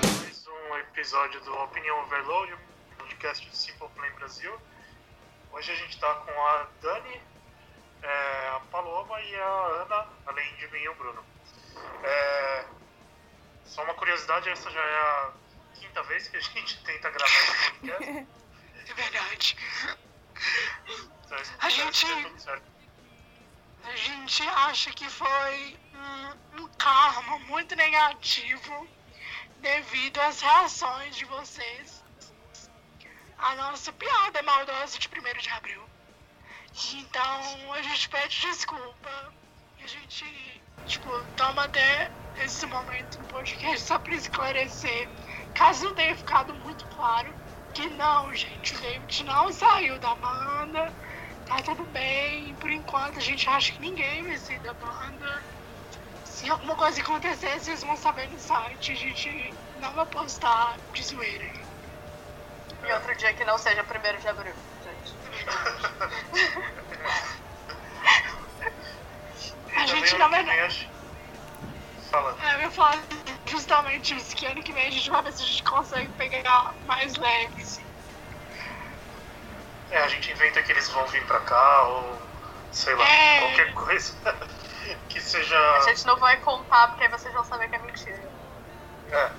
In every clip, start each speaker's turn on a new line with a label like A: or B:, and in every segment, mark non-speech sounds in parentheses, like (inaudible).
A: Mais um episódio do Opinião Overload, podcast do Simple Play Brasil. Hoje a gente está com a Dani, é, a Paloma e a Ana, além de mim e o Bruno. É, só uma curiosidade, essa já é a quinta vez que a gente (laughs) tenta gravar esse podcast. (laughs)
B: É verdade.
A: Então,
B: A gente-
A: dê tudo certo.
B: A gente acha que foi um, um karma muito negativo devido às reações de vocês à nossa piada maldosa de 1 de abril. Então a gente pede desculpa. A gente, tipo, toma até esse momento no podcast só pra esclarecer. Caso não tenha ficado muito claro que não, gente, o David não saiu da banda. Tá tudo bem, por enquanto a gente acha que ninguém vai sair da banda. Se alguma coisa acontecer, vocês vão saber no site. A gente não vai postar de zoeira.
C: E outro dia que não seja 1 de abril, gente.
B: A gente,
A: vem, acho- Fala.
B: É, Eu ia falar justamente isso, que ano que vem a gente vai ver se a gente consegue pegar mais leve, assim.
A: É, a gente inventa que eles vão vir pra cá, ou sei lá,
B: É.
A: qualquer coisa (laughs) que seja.
C: A gente não vai contar porque aí vocês vão saber que é mentira.
A: É.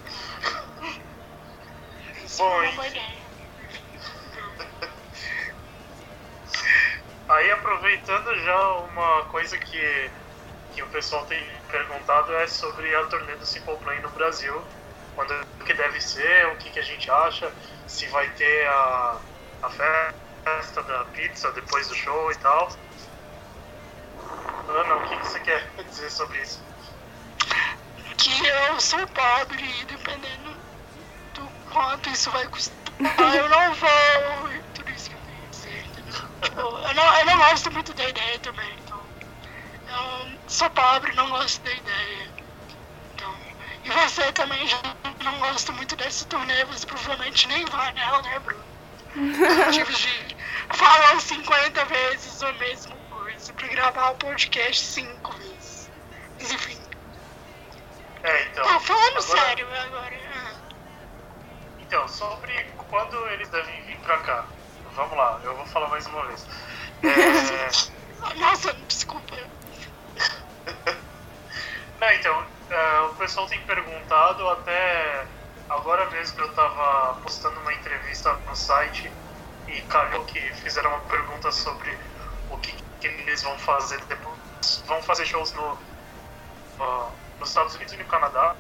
A: Bom,
B: é
A: e-
B: ideia. (laughs)
A: Aí aproveitando já uma coisa que, que o pessoal tem perguntado é sobre a turnê do Simple Plan no Brasil. Quando que deve ser, o que, que a gente acha, se vai ter a, a festa da pizza depois do show e tal. Ana, o que, que você quer dizer sobre isso?
B: que eu sou pobre e dependendo do quanto isso vai custar, eu não vou. Tudo isso que eu tenho a dizer, eu não gosto muito da ideia também, então. Eu sou pobre não gosto da ideia. Então. E você também já não gosta muito dessa turnê, você provavelmente nem vai nela, né, Bruno? Tipo de falar 50 vezes a mesma coisa pra gravar o podcast 5 vezes. Mas enfim.
A: É, então.
B: Tá falando
A: agora-
B: sério agora. ah.
A: Então, sobre quando eles devem vir pra cá. Vamos lá, eu vou falar mais uma vez. É, (laughs)
B: Nossa, desculpa. (laughs)
A: Não, então, é, o pessoal tem perguntado, até agora mesmo eu tava postando uma entrevista no site e calhou que fizeram uma pergunta sobre o que, que eles vão fazer depois. Vão fazer shows no, no- nos Estados Unidos e no Canadá.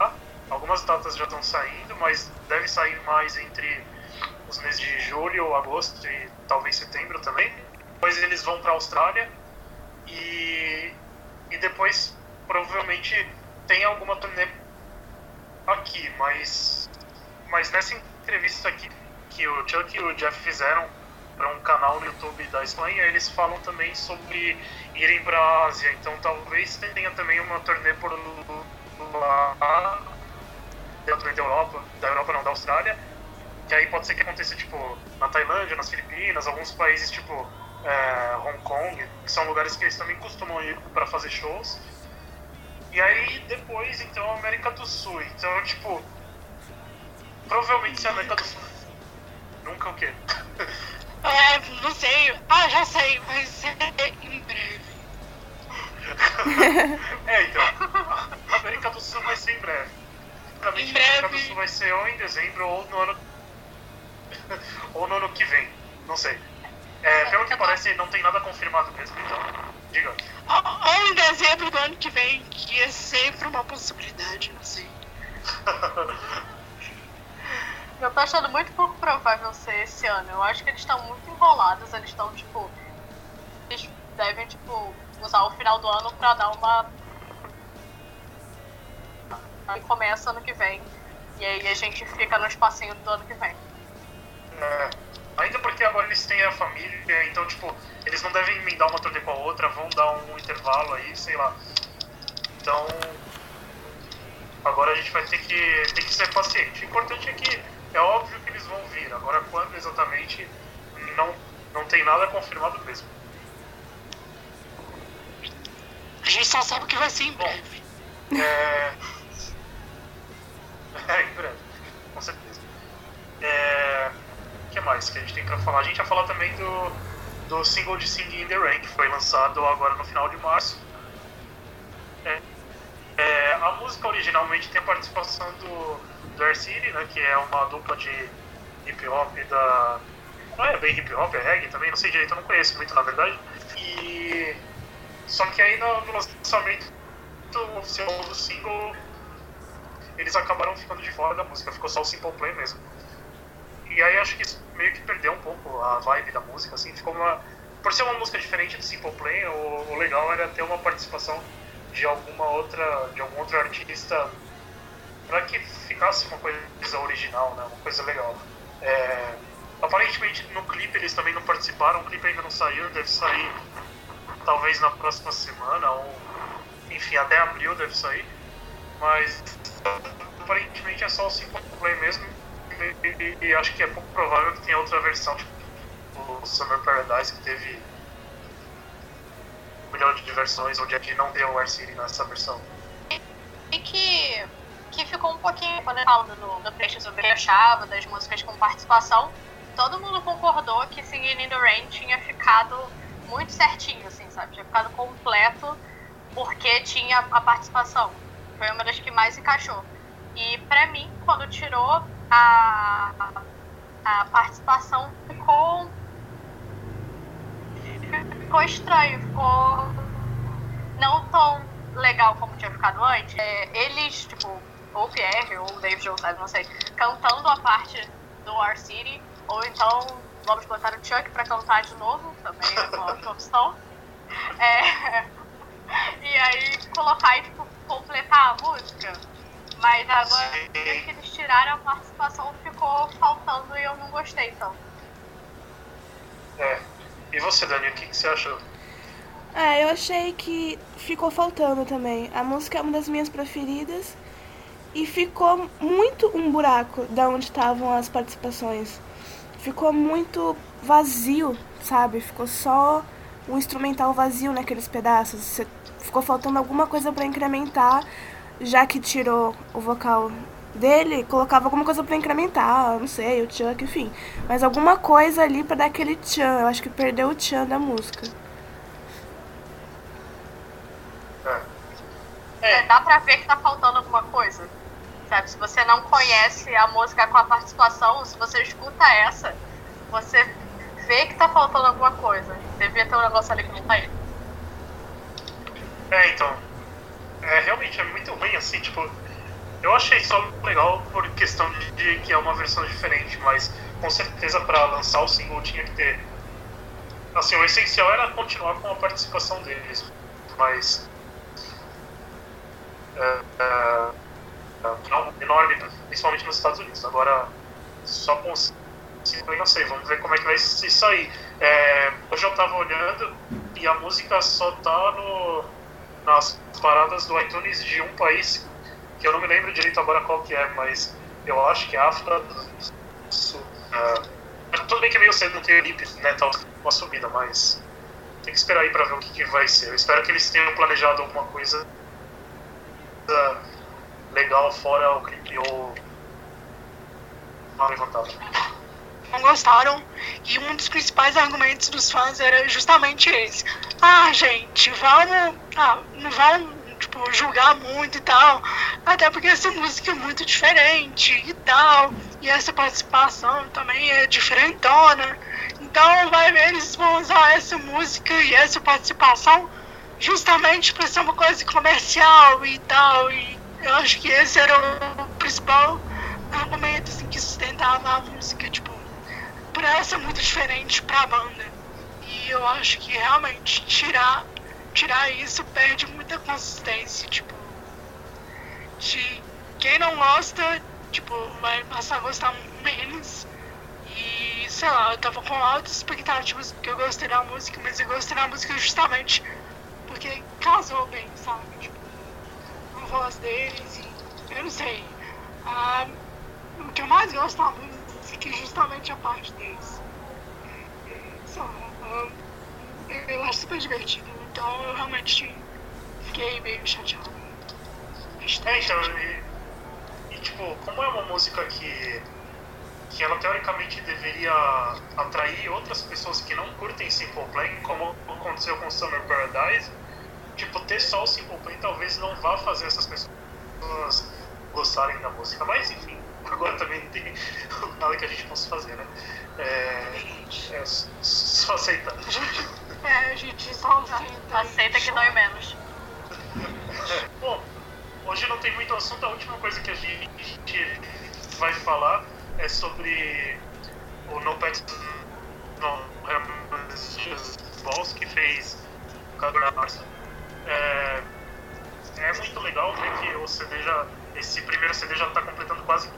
A: Algumas datas já estão saindo, mas deve sair mais entre os meses de julho, agosto e talvez setembro também. Depois eles vão para a Austrália e, e depois provavelmente tem alguma turnê aqui, mas, mas nessa entrevista aqui que o Chuck e o Jeff fizeram para um canal no YouTube da Espanha, eles falam também sobre irem para a Ásia, então talvez tenha também uma turnê por lá, turnê da Europa, da Europa não, da Austrália, que aí pode ser que aconteça tipo na Tailândia, nas Filipinas, alguns países tipo é, Hong Kong, que são lugares que eles também costumam ir para fazer shows. E aí depois, então, América do Sul. Então, tipo, provavelmente se a América do Sul. Nunca o quê? (laughs)
B: É, não sei. Ah, já sei, vai ser em breve. (laughs)
A: é, então, a América do Sul vai ser em breve. Provavelmente
B: Em
A: a América do
B: breve.
A: Sul vai ser ou em dezembro ou no ano. (laughs) ou no ano que vem. Não sei. É, pelo que parece, não tem nada confirmado mesmo, então. Diga.
B: Ou, ou em dezembro do ano que vem, que é sempre uma possibilidade, não sei. (laughs)
C: Eu tô achando muito pouco provável ser esse ano. Eu acho que eles estão muito enrolados, eles estão, tipo. Eles devem, tipo, usar o final do ano pra dar uma. Aí começa ano que vem. E aí a gente fica no espacinho do ano que vem.
A: É, ainda porque agora eles têm a família, então, tipo, eles não devem emendar uma turnê com a outra, vão dar um intervalo aí, sei lá. Então, agora a gente vai ter que, ter que ser paciente. O importante é que é óbvio que eles vão vir, agora quando exatamente não, não tem nada confirmado mesmo.
B: A gente só sabe que vai ser em breve.
A: É... (laughs) é, em breve, com certeza. É... Que mais que a gente tem pra falar? A gente vai falar também do, do single de Singing in the Rain, que foi lançado agora no final de março. É... É... A música originalmente tem a participação do, do Air City, né, que é uma dupla de hip hop da. Não é bem hip hop, é reggae também, não sei direito, eu não conheço muito na verdade. E. Só que aí no lançamento oficial do single, eles acabaram ficando de fora da música, ficou só o Simple Play mesmo. E aí acho que isso meio que perdeu um pouco a vibe da música, assim, ficou uma. Por ser uma música diferente do Simple Play, o, o legal era ter uma participação de alguma outra. de algum outro artista para que ficasse uma coisa original, né? Uma coisa legal. É, aparentemente no clipe eles também não participaram, o clipe ainda não saiu, deve sair talvez na próxima semana ou enfim até abril deve sair, mas aparentemente é só o Simple Play mesmo e, e, acho que é pouco provável que tenha outra versão, tipo o Summer Paradise que teve um milhão de versões onde aqui não tem o Air City nessa versão.
C: E que que ficou um pouquinho, quando eu falando no, no trecho sobre achava das músicas com participação, todo mundo concordou que Singing in the Rain tinha ficado muito certinho, assim, sabe? Tinha ficado completo porque tinha a participação. Foi uma das que mais encaixou. E pra mim, quando tirou a, a participação, ficou. Ficou estranho, ficou não tão legal como tinha ficado antes. É, eles, tipo, ou Pierre, ou Dave Jones, não sei, cantando a parte do War City, ou então vamos botar o Chuck pra cantar de novo, também é uma opção. É, (laughs) e aí colocar e tipo, completar a música. Mas agora que eles tiraram a participação ficou faltando e eu não gostei tanto.
A: É. E você, Dani, o que, que você achou?
D: Ah, eu achei que ficou faltando também. A música é uma das minhas preferidas e ficou muito um buraco da onde estavam as participações. Ficou muito vazio, sabe? Ficou só um instrumental vazio naqueles pedaços. Ficou faltando alguma coisa para incrementar, já que tirou o vocal dele, colocava alguma coisa para incrementar, não sei, o tchan, enfim. Mas alguma coisa ali para dar aquele tchan. Eu acho que perdeu o tchan da música.
C: É, dá pra ver que tá faltando alguma coisa sabe? Se você não conhece a música com a participação, se você escuta essa, você vê que tá faltando alguma coisa. Devia ter um negócio ali que não tá aí.
A: É, então. É, realmente é muito ruim, assim, tipo. Eu achei só legal por questão de, de que é uma versão diferente, mas com certeza para lançar o single tinha que ter. Assim, o essencial era continuar com a participação deles, mas. É, é, é enorme, principalmente nos Estados Unidos. Agora, só com eu não sei, vamos ver como é que vai se sair. É, hoje eu tava olhando e a música só tá no, nas paradas do iTunes de um país, que eu não me lembro direito agora qual que é, mas eu acho que é África do Sul. É, tudo bem que é meio cedo não ter clipe, né, tal, uma subida, mas tem que esperar aí pra ver o que, que vai ser. Eu espero que eles tenham planejado alguma coisa legal fora o clipe ou mal levantado.
B: Não gostaram e um dos principais argumentos dos fãs era justamente esse. Ah, gente, vamos. Ah, não vão tipo, julgar muito e tal. Até porque essa música é muito diferente e tal. E essa participação também é diferentona. Então vai ver, eles vão usar essa música e essa participação justamente para ser uma coisa comercial e tal. E eu acho que esse era o principal argumento assim, que sustentava a música, tipo, por ela ser muito diferente pra banda. E eu acho que realmente tirar, tirar isso perde muita consistência, tipo, de quem não gosta, tipo, vai passar a gostar menos. E sei lá, eu tava com altas expectativas porque eu gostei da música, mas eu gostei da música justamente porque casou bem, sabe? Tipo, voz deles e eu não sei. Ah, o que eu mais gosto da música é justamente a parte deles. Eu, eu acho super divertido. Então eu realmente fiquei meio chateado.
A: É, então, e, e, tipo, como é uma música que, que ela teoricamente deveria atrair outras pessoas que não curtem Simple Plan, como aconteceu com Summer Paradise, tipo, ter só o Simple Plan talvez não vá fazer essas pessoas gostarem da música, mas enfim, agora também não tem (laughs) nada que a gente possa fazer, né? É, é só aceitar.
B: É, a gente só aceita.
C: Aceita que dói menos. (laughs)
A: Bom, hoje não tem muito assunto, a última coisa que a gente vai falar é sobre o No Pets No Balls que fez o Cador Março. É, é que o CD já. Esse primeiro CD já está completando quase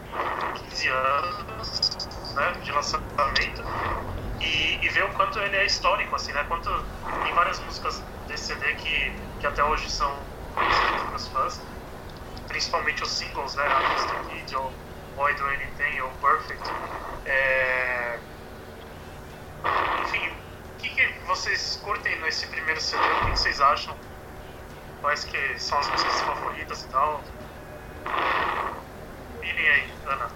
A: 15 anos né, de lançamento e, e ver o quanto ele é histórico, assim, né? Quanto tem várias músicas desse CD que, que até hoje são conhecidas pelos fãs, principalmente os singles, né? A Mr. Kid, ou Boy Do Anything, ou Perfect. É... Enfim, o que, que vocês curtem nesse primeiro CD? O que, que vocês acham? Quais que são as músicas favoritas e tal? Virem aí, Ana.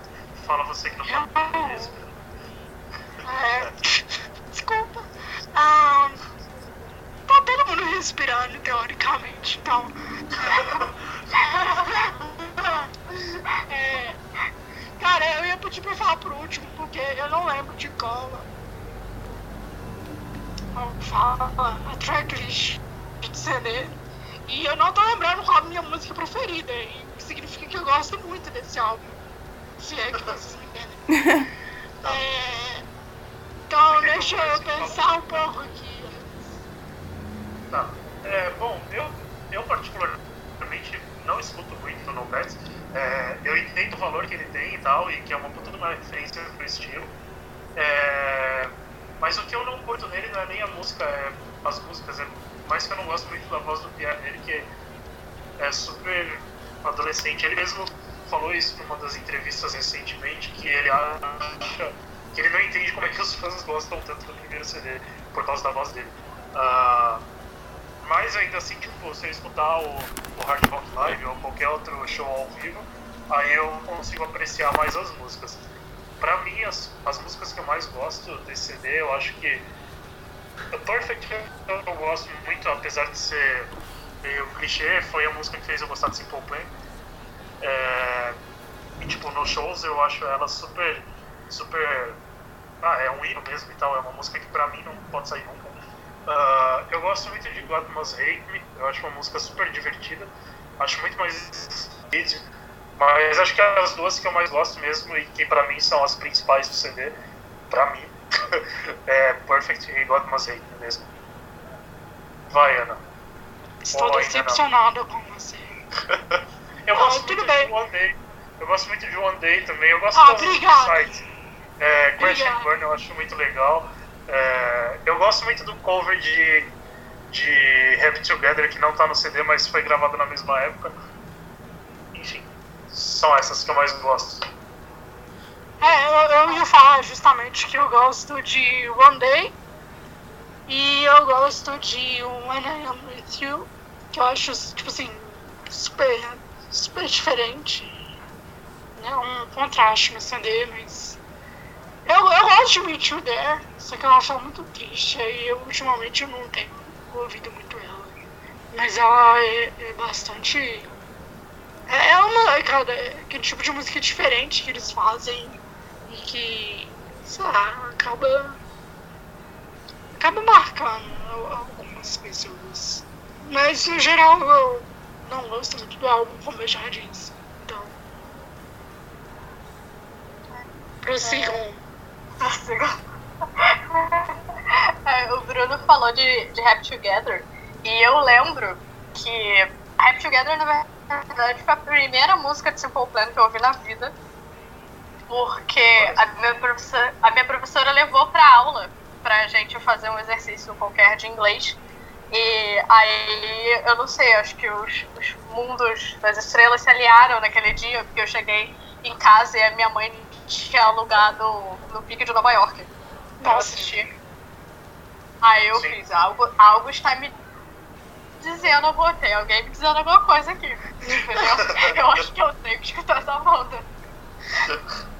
A: Fala você que não fala isso.
B: É, desculpa. Ah, tá todo mundo respirando, teoricamente, então. É, cara, eu ia pedir pra falar por último, porque eu não lembro de qual. Fala a tracklist de CD. E eu não tô lembrando qual a minha música preferida. E significa que eu gosto muito desse álbum. Se é que vocês me entendem. (laughs) É, então, deixa eu pensar um pouco aqui.
A: Tá. É, bom, eu, eu particularmente não escuto muito o No Pets. É, eu entendo o valor que ele tem e tal, e que é uma puta de uma referência pro estilo. É, mas o que eu não curto nele não é nem a música, é as músicas. É mais que eu não gosto muito da voz do Pierre dele, que é super adolescente. Ele mesmo falou isso numa das entrevistas recentemente, que ele acha que ele não entende como é que os fãs gostam tanto do primeiro CD por causa da voz dele. Uh, mas ainda assim, tipo, se eu escutar o, o Hard Rock Live ou qualquer outro show ao vivo, aí eu consigo apreciar mais as músicas. Pra mim, as, as músicas que eu mais gosto desse CD, eu acho que o Perfect eu, gosto muito, apesar de ser meio clichê, foi a música que fez eu gostar de Simple Plan. É, e tipo, nos shows eu acho ela super, super. Ah, é um hino mesmo e tal, é uma música que pra mim não pode sair nunca. Uh, eu gosto muito de God Must Hate Me, eu acho uma música super divertida, acho muito mais mas acho que as duas que eu mais gosto mesmo e que pra mim são as principais do CD, pra mim, é Perfect e God Me mesmo. Vai, Ana.
B: Estou
A: Ou ainda
B: decepcionada com você. (laughs)
A: Eu
B: Ah,
A: gosto
B: tudo
A: muito
B: bem.
A: de One Day. Eu gosto muito de One Day também. Eu gosto
B: Ah,
A: das
B: obrigada.
A: sites. É, Crash and. Burn eu acho muito legal. É, eu gosto muito do cover de, de Happy Together, que não tá no CD, mas foi gravado na mesma época. Enfim, são essas que eu mais gosto.
B: É, eu, eu ia falar justamente que eu gosto de One Day e eu gosto de When I Am With You, que eu acho, tipo assim, super, super diferente. É um contraste no CD, mas. Eu, eu gosto de Meet You There, só que eu acho ela muito triste, e eu, ultimamente eu não tenho ouvido muito ela. Mas ela é, é bastante. É é uma, cara, é aquele tipo de música diferente que eles fazem e que, sei lá, acaba. acaba marcando al- algumas pessoas. Mas no geral eu não gosto muito do álbum, como eu já disse. Então. Prossigam. (laughs)
C: É, o Bruno falou de, de Happy Together e eu lembro que Happy Together, na verdade, foi a primeira música de Simple Plan que eu ouvi na vida. Porque a minha professora, a minha professora levou pra aula pra gente fazer um exercício qualquer de inglês. E aí, eu não sei, acho que os, os mundos das estrelas se aliaram naquele dia, porque eu cheguei em casa e a minha mãe tinha alugado no Pique de Nova York pra
B: Nossa.
C: assistir. Aí eu
A: Sim.
C: fiz, algo, algo está me dizendo, eu botei alguém me dizendo alguma coisa aqui. Entendeu? (laughs) Eu acho que eu tenho que escutar essa banda. (laughs)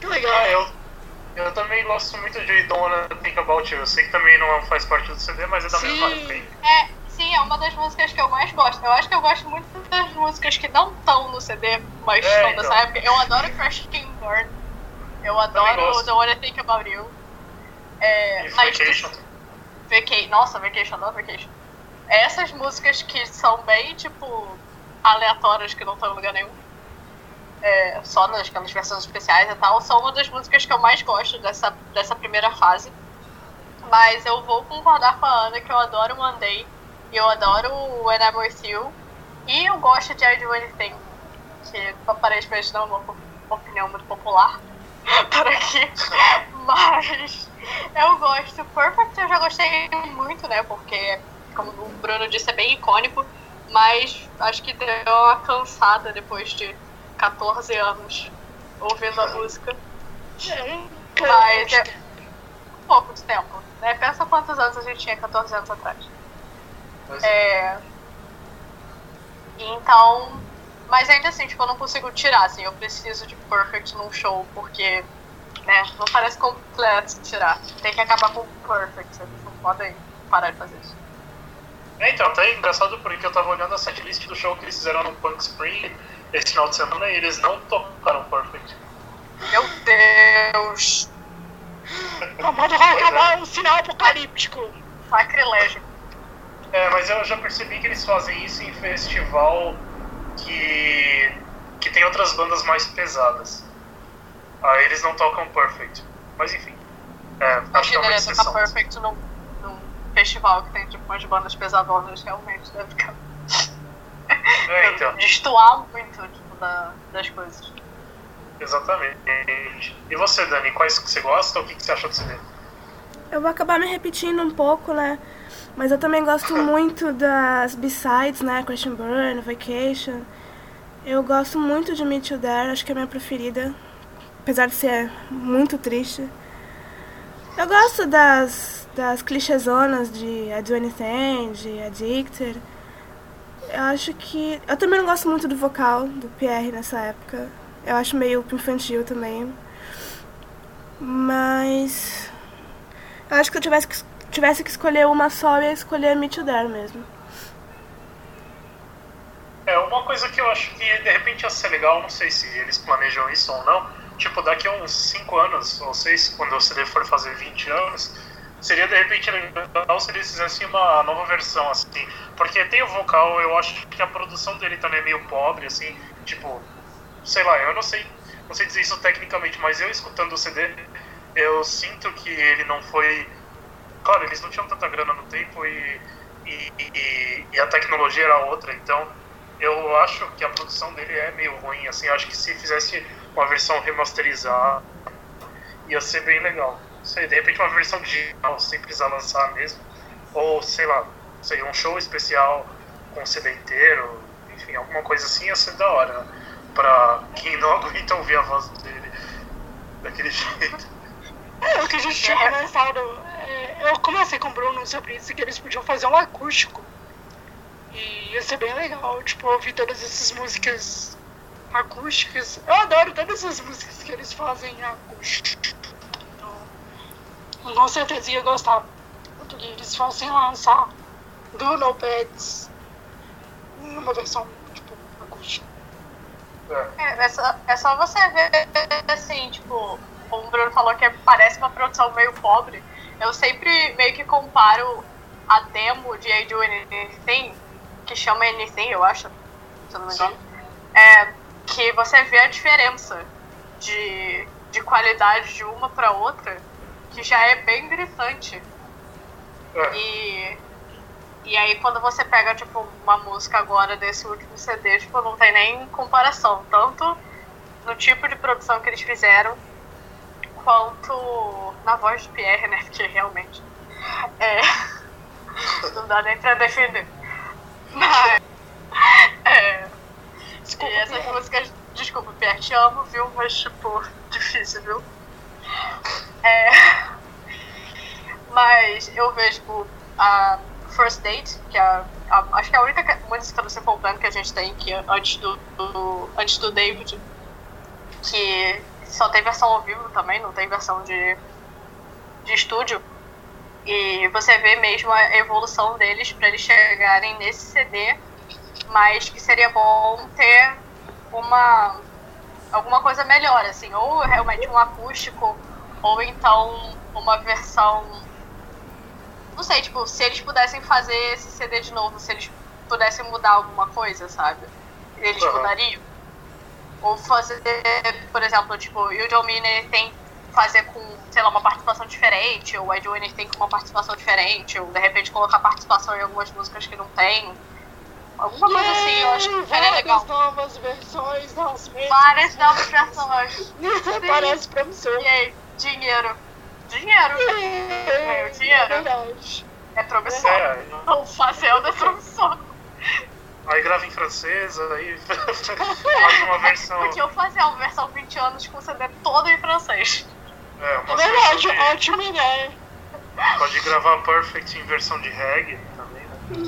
B: Que legal.
A: Eu, eu também gosto muito de Wanna Think About You. Eu sei que também não faz parte do CD, mas é da
B: Sim.
A: mesma época.
C: É, sim, é uma das músicas que eu mais gosto. Eu acho que eu gosto muito das músicas que não estão no CD, mas
A: É,
C: estão
A: então.
C: nessa época. Eu adoro Crash King Burn. Eu adoro. Don't Wanna Think About You. É,
A: E
C: mas
A: Vacation.
C: Vaca- Nossa, Vacation, não Vacation. Essas músicas que são bem, tipo, aleatórias, que não estão em lugar nenhum. É, só nas, nas versões especiais e tal, são uma das músicas que eu mais gosto dessa, dessa primeira fase. Mas eu vou concordar com a Ana que eu adoro Monday e eu adoro When I'm With You. E eu gosto de I Do Anything, que aparentemente não é uma opinião muito popular (laughs) por aqui. (laughs) Mas eu gosto. Perfect eu já gostei muito, né? Porque, como o Bruno disse, é bem icônico. Mas acho que deu uma cansada depois de 14 anos ouvindo a música. Mas é um pouco de tempo. Né? Pensa quantos anos a gente tinha 14 anos atrás.
A: Mas-
C: É... Então, mas ainda assim, tipo, eu não consigo tirar, assim, eu preciso de Perfect num show, porque, né, não parece completo tirar. Tem que acabar com Perfect, eles não podem parar de fazer isso.
A: É, então, até é engraçado porque eu tava olhando a setlist do show que eles fizeram no Punk Spring esse final de semana e eles não tocaram Perfect.
C: Meu Deus!
B: A moda vai acabar um sinal apocalíptico.
C: Sacrilégio.
A: É, mas eu já percebi que eles fazem isso em festival que, que tem outras bandas mais pesadas. Aí eles não tocam Perfect. Mas enfim. É, acho que é
C: Imagina
A: uma exceção.
C: Perfect num, num festival que tem, tipo, umas bandas pesadonas, realmente deve ficar.
A: É, então,
C: Destoar muito, tipo, da, das coisas.
A: exatamente. E você, Dani, quais que você gosta? O que, que você acha do CD?
D: Eu vou acabar me repetindo um pouco, né? Mas eu também gosto (laughs) muito das B-sides, né? And Burn, Vacation. Eu gosto muito de Meet You There, acho que é a minha preferida. Apesar de ser muito triste. Eu gosto das, das clichêzonas de I Do Anything, de Addicted. Eu acho que. Eu também não gosto muito do vocal do Pierre nessa época. Eu acho meio infantil também. Mas. Eu acho que se eu tivesse que, tivesse que escolher uma só, eu ia escolher Meet You There mesmo.
A: É, uma coisa que eu acho que de repente ia ser legal, não sei se eles planejam isso ou não, tipo, daqui a uns 5 anos, ou 6, quando o CD for fazer 20 anos, seria de repente legal se eles fizessem uma nova versão, assim, porque tem o vocal, eu acho que a produção dele também é meio pobre, assim, tipo, sei lá, eu não sei, não sei dizer isso tecnicamente, mas eu escutando o CD, eu sinto que ele não foi. Claro, eles não tinham tanta grana no tempo e, e, e, e a tecnologia era outra, então eu acho que a produção dele é meio ruim, assim, acho que se fizesse uma versão remasterizada ia ser bem legal. Sei, de repente uma versão digital sem precisar lançar mesmo, ou sei lá, sei, um show especial com o CD inteiro, enfim, alguma coisa assim ia ser da hora, né? pra quem não (laughs) aguenta ouvir a voz dele daquele (laughs) jeito.
B: É, o que a gente tinha começado. é, eu comecei com o Bruno sobre isso, que eles podiam fazer um acústico. E ia ser bem legal, tipo, ouvir todas essas músicas acústicas. Eu adoro todas as músicas que eles fazem eu com certeza ia gostar. Que eles fossem lançar do No Pets uma versão, tipo, acústica.
A: É.
C: É, é, só, é só você ver, assim, tipo, como o Bruno falou que parece uma produção meio pobre. Eu sempre meio que comparo a demo de I Do Anything, que chama Anything, eu acho, se eu não me engano. É, que você vê a diferença de, de qualidade de uma pra outra, que já é bem gritante.
A: É.
C: E, e aí quando você pega, tipo, uma música agora desse último CD, tipo, não tem nem comparação. Tanto no tipo de produção que eles fizeram, quanto na voz de Pierre, né? (laughs) Porque realmente. É, (laughs) não dá nem pra defender. Mas. É,
B: Desculpa,
C: e essas
B: Pierre.
C: músicas, desculpa, Pierre, te amo, viu? Mas, tipo, (laughs) difícil, viu? É, mas eu vejo, tipo, a First Date, que é a, a, acho que é a única música do Simple Plan que a gente tem que antes do, do, antes do David, que só tem versão ao vivo também, não tem versão de, de estúdio. E você vê mesmo a evolução deles para eles chegarem nesse CD, mas que seria bom ter uma alguma coisa melhor, assim, ou realmente um acústico, ou então uma versão. Não sei, tipo, se eles pudessem fazer esse CD de novo, se eles pudessem mudar alguma coisa, sabe? Eles
A: Uhum.
C: mudariam. Ou fazer, por exemplo, tipo, You Don't Mean Anything fazer com, sei lá, uma participação diferente, ou I Do Anything com uma participação diferente, ou de repente colocar participação em algumas músicas que não tem. Alguma coisa assim, eu acho que seria legal.
B: Várias novas versões das mesmas.
C: Várias novas versões. (laughs)
B: Parece promissor.
C: Aí, dinheiro. Dinheiro.
B: É,
C: Meu dinheiro.
B: verdade.
C: É promissor.
A: É,
C: Não fazendo é promissor.
A: aí grava em francês, aí (laughs) faz uma versão.
C: Podiam fazer uma versão 20 anos com o CD todo em francês.
A: É,
B: É
A: uma
B: verdade,
A: versão de-
B: ótima ideia.
A: Pode gravar Perfect em versão de reggae também, né? (laughs)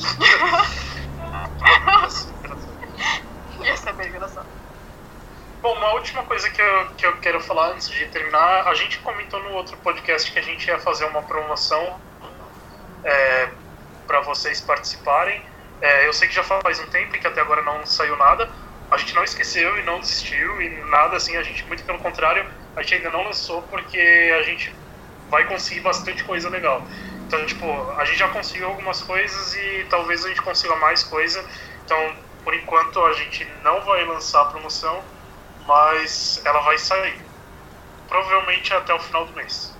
A: (laughs)
C: Ia ser bem engraçado.
A: Bom, uma última coisa que eu, que eu quero falar antes de terminar, a gente comentou no outro podcast que a gente ia fazer uma promoção é, para vocês participarem. É, eu sei que já faz um tempo e que até agora não saiu nada. A gente não esqueceu e não desistiu e nada assim, a gente, muito pelo contrário, a gente ainda não lançou porque a gente vai conseguir bastante coisa legal. Então, tipo, a gente já conseguiu algumas coisas e talvez a gente consiga mais coisa. Então, por enquanto, a gente não vai lançar a promoção, mas ela vai sair. Provavelmente até o final do mês.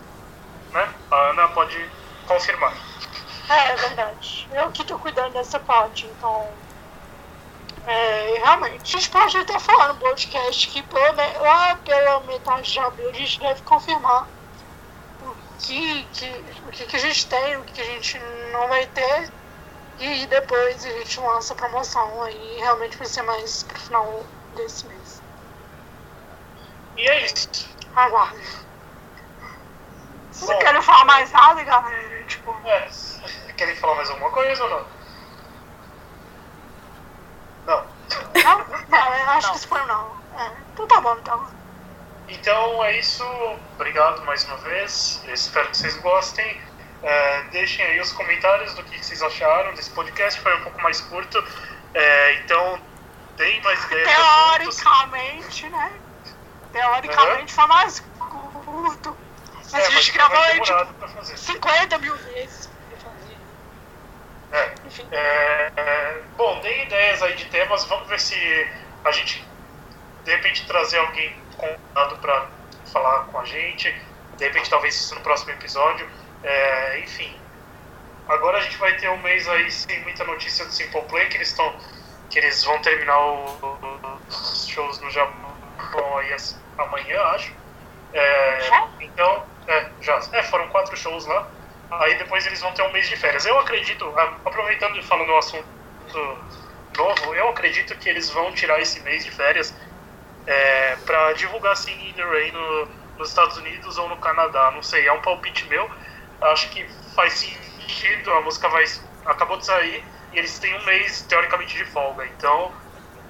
A: Né? A Ana pode confirmar.
B: É, é verdade. Eu que tô cuidando dessa parte, então. É, realmente. A gente pode até falar no podcast que pelo lá pela metade de abril a gente deve confirmar o que, que, o que, que a gente tem, o que a gente não vai ter. E depois a gente lança a promoção aí, realmente vai ser mais pro final desse mês.
A: E é isso.
B: Aguardem. Vocês
A: Bom.
B: querem falar mais nada, galera? Tipo.
A: É, querem falar mais alguma coisa ou não? Não.
B: Não? (laughs) Acho
C: Não.
B: que isso foi não. É, então tá bom, então.
A: Então é isso. Obrigado mais uma vez. Eu espero que vocês gostem. É, deixem aí os comentários do que vocês acharam desse podcast. Foi um pouco mais curto. É, então, deem mais (laughs) ideias.
B: Teoricamente, né? Teoricamente foi mais curto. Mas
A: É,
B: a gente gravou aí, tipo,
A: demorado pra fazer.
B: 50 mil vezes pra fazer.
A: É.
B: Enfim.
A: É, é, bom, deem ideias aí de temas. Vamos ver se a gente, de repente, trazer alguém convidado para falar com a gente. De repente, talvez isso no próximo episódio. É, enfim. Agora a gente vai ter um mês aí sem muita notícia do Simple Play, que eles estão. que eles vão terminar o- os shows no Japão aí as- amanhã, acho. É,
B: Já?
A: então, é, já. É, foram quatro shows lá. Aí depois eles vão ter um mês de férias. Eu acredito, aproveitando e falando um assunto novo, eu acredito que eles vão tirar esse mês de férias é, para divulgar assim In The Rain no, nos Estados Unidos ou no Canadá. Não sei, é um palpite meu. Acho que faz sentido, a música vai acabou de sair e eles têm um mês teoricamente de folga. Então,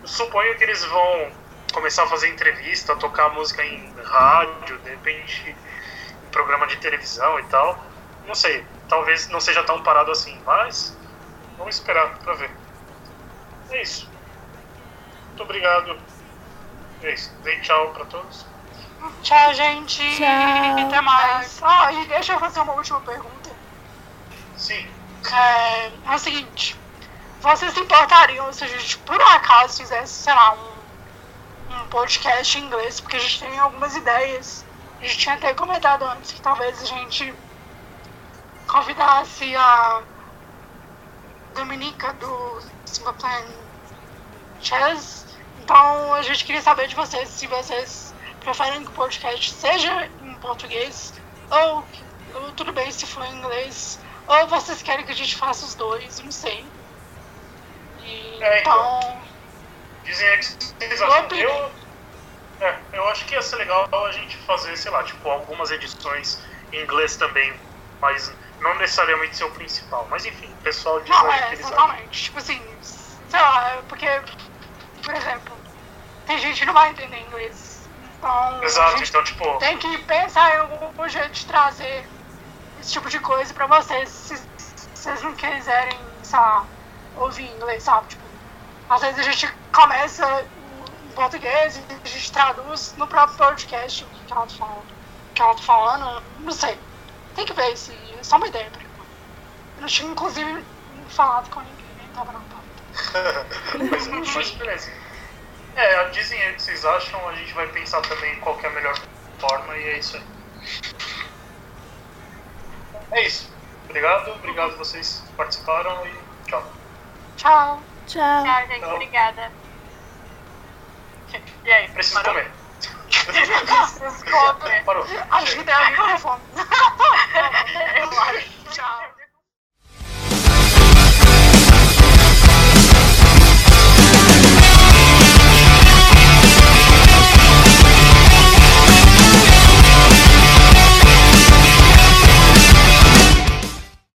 A: suponho que eles vão começar a fazer entrevista, tocar música em rádio, de repente em programa de televisão e tal. Não sei, talvez não seja tão parado assim, mas vamos esperar pra ver. É isso. Muito obrigado. É isso. Dei tchau pra todos.
B: Tchau, gente.
D: Tchau.
B: Até mais. Ah, e deixa eu fazer uma última pergunta.
A: Sim.
B: É, é o seguinte. Vocês se importariam se a gente, por um acaso, fizesse, sei lá, um, um podcast em inglês? Porque a gente tem algumas ideias. A gente tinha até comentado antes que talvez a gente convidasse a Dominica do Simple Plan Chess. Então a gente queria saber de vocês se vocês preferem que o podcast seja em português ou, ou tudo bem se for em inglês. Ou vocês querem que a gente faça os dois, não sei. E,
A: É, então. Dizem aí o que vocês acham. Eu, é, eu acho que ia ser legal a gente fazer, sei lá, tipo, algumas edições em inglês também, mais, não necessariamente ser o principal. Mas enfim, o pessoal diz
B: Não,
A: aí
B: é,
A: que eles acham.
B: Tipo assim, sei lá, é porque, por exemplo, tem gente que não vai entender inglês. Então,
A: Exato, então, tipo,
B: tem que pensar em algum jeito de trazer esse tipo de coisa pra vocês, se se vocês não quiserem, sei lá, ouvir inglês, sabe? Tipo, às vezes a gente começa em português e a gente traduz no próprio podcast o que ela tá falando. O que ela tá falando, não sei. Tem que ver se é só uma ideia por enquanto. Eu não tinha, inclusive, falado com ninguém, nem tava na pauta. (laughs)
A: mas, mas beleza. É, dizem aí o que vocês acham, a gente vai pensar também qual que é a melhor forma e é isso aí. É isso. Obrigado, obrigado vocês que participaram e tchau.
B: Tchau.
D: Tchau.
C: Tchau, gente.
A: Tchau.
C: Obrigada. E aí?
A: Preciso
C: parou?
A: comer. (laughs)
C: Preciso comer.
A: Parou.
B: Que tem alguém com fome.
C: Eu acho.